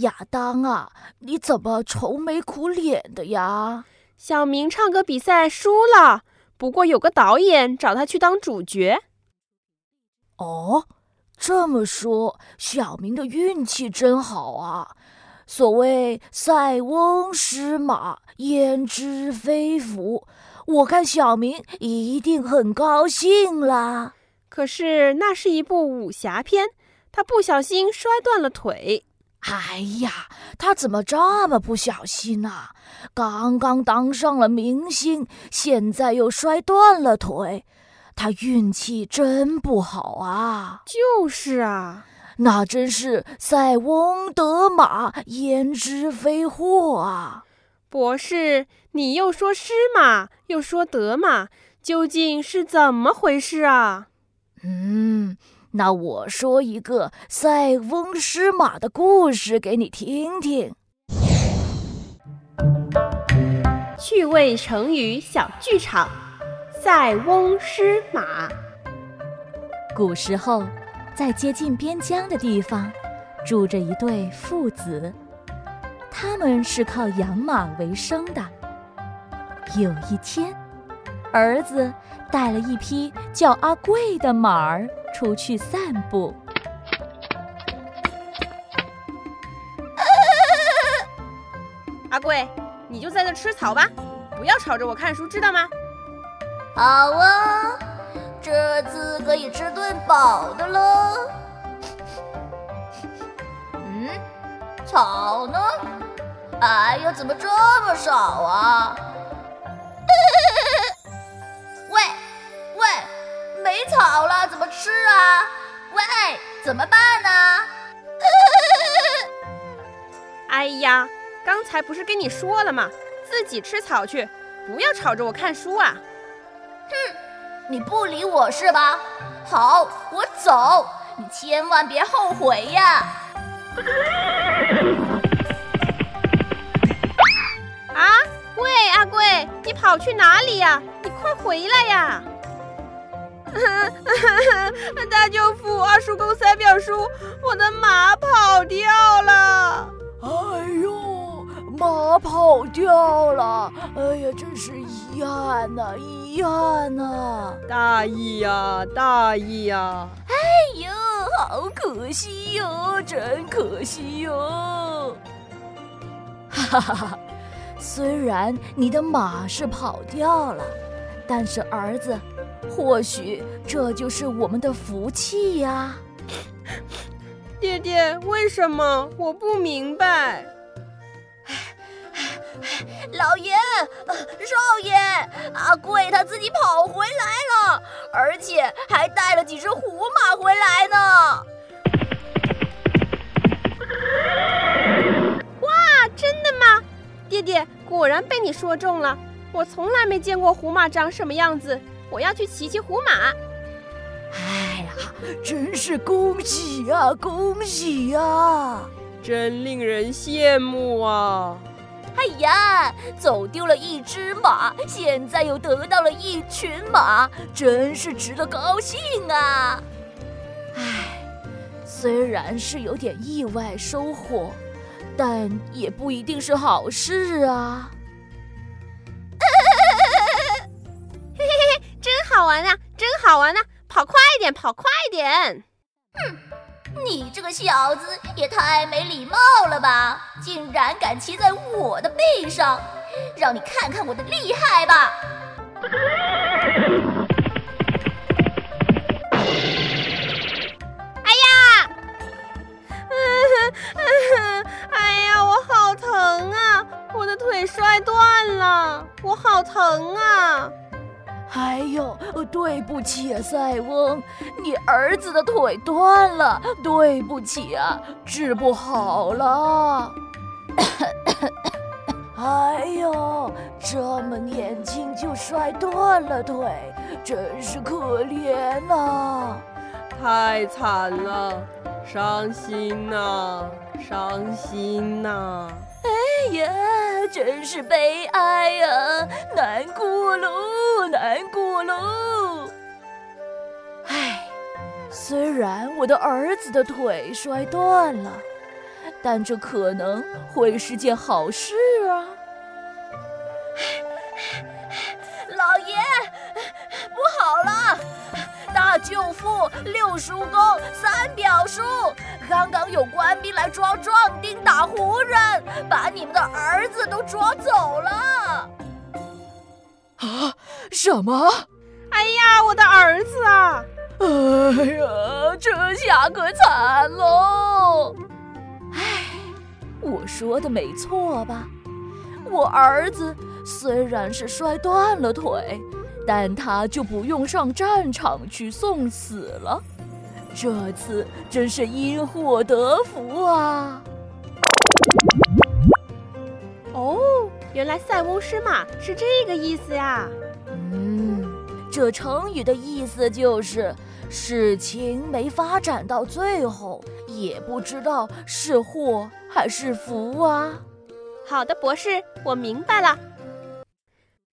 亚当啊，你怎么愁眉苦脸的呀？小明唱歌比赛输了，不过有个导演找他去当主角。哦，这么说，小明的运气真好啊！所谓“塞翁失马，焉知非福”，我看小明一定很高兴啦。可是那是一部武侠片，他不小心摔断了腿。哎呀，他怎么这么不小心呢、刚刚当上了明星，现在又摔断了腿，他运气真不好啊！就是啊，那真是塞翁得马，焉知非祸啊！博士，你又说失马，又说得马，究竟是怎么回事啊？嗯，那我说一个塞翁失马的故事给你听听。趣味成语小剧场：塞翁失马。古时候，在接近边疆的地方，住着一对父子，他们是靠养马为生的。有一天，儿子带了一匹叫阿贵的马儿出去散步。阿贵，你就在那吃草吧，不要吵着我看书，知道吗？好啊，这次可以吃顿饱的喽。嗯，草呢？哎呀，怎么这么少啊？草了，怎么吃啊？喂，怎么办呢？哎呀，刚才不是跟你说了吗？自己吃草去，不要吵着我看书啊！哼你不理我是吧？好，我走，你千万别后悔呀！啊，喂，阿贵，你跑去哪里呀？你快回来呀！大舅父，二叔公，三表叔，我的马跑掉了。哎呦，马跑掉了！哎呀，真是遗憾呐、遗憾呐、大意呀，大意呀！哎呦，好可惜哟，真可惜哟！哈哈哈！虽然你的马是跑掉了，但是儿子，或许这就是我们的福气呀。爹爹，为什么？我不明白。老爷，呃少爷，阿贵他自己跑回来了，而且还带了几只胡马回来呢。哇，真的吗？爹爹，果然被你说中了。我从来没见过胡马长什么样子，我要去骑骑胡马。哎呀，真是恭喜呀、恭喜呀、真令人羡慕啊！哎呀，走丢了一只马，现在又得到了一群马，真是值得高兴啊！唉，虽然是有点意外收获，但也不一定是好事啊。好玩啊，真好玩啊！跑快点，跑快点！哼你这个小子也太没礼貌了吧！竟然敢骑在我的背上，让你看看我的厉害吧！哎呀！哎呀，我好疼啊！我的腿摔断了，我好疼啊！哎呦，对不起啊，塞翁，你儿子的腿断了，对不起啊，治不好了。哎呦这么年轻就摔断了腿，真是可怜呐！太惨了，伤心呐，伤心呐！哎呀，真是悲哀呀，难过喽，难过喽！唉，虽然我的儿子的腿摔断了，但这可能会是件好事啊！老爷，不好了！大舅父、六叔公、三表叔，刚刚有官兵来抓壮丁、打胡人，把你们的儿子都抓走了。啊？什么？哎呀，我的儿子啊！哎呀，这下可惨喽！哎，我说的没错吧？我儿子虽然是摔断了腿。但他就不用上战场去送死了，这次真是因祸得福啊！哦，原来“塞翁失马”是这个意思呀。嗯，这成语的意思就是事情没发展到最后，也不知道是祸还是福啊。好的，博士，我明白了。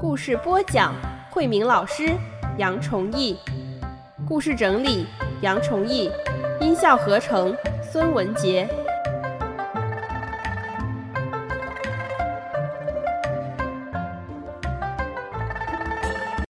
故事播讲。慧明老师，杨崇义，故事整理，杨崇义，音效合成，孙文杰。